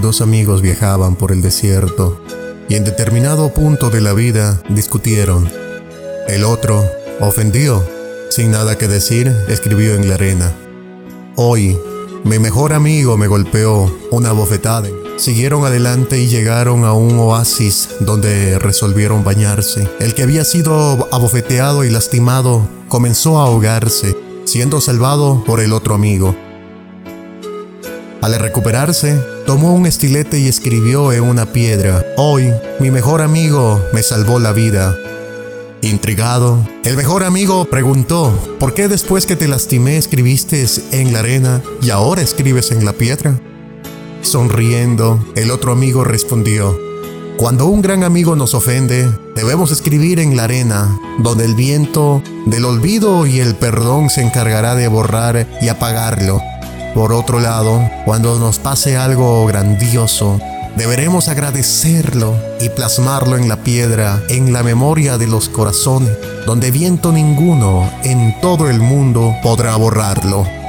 Dos amigos viajaban por el desierto y en determinado punto de la vida discutieron. El otro, ofendió, sin nada que decir, escribió en la arena. Hoy, mi mejor amigo me golpeó una bofetada. Siguieron adelante y llegaron a un oasis donde resolvieron bañarse. El que había sido abofeteado y lastimado comenzó a ahogarse, siendo salvado por el otro amigo. Al recuperarse, tomó un estilete y escribió en una piedra, Hoy mi mejor amigo me salvó la vida. Intrigado, el mejor amigo preguntó, ¿por qué después que te lastimé escribiste en la arena y ahora escribes en la piedra? Sonriendo, el otro amigo respondió, cuando un gran amigo nos ofende, debemos escribir en la arena, donde el viento del olvido y el perdón se encargará de borrar y apagarlo. Por otro lado, cuando nos pase algo grandioso, deberemos agradecerlo y plasmarlo en la piedra, en la memoria de los corazones, donde viento ninguno en todo el mundo podrá borrarlo.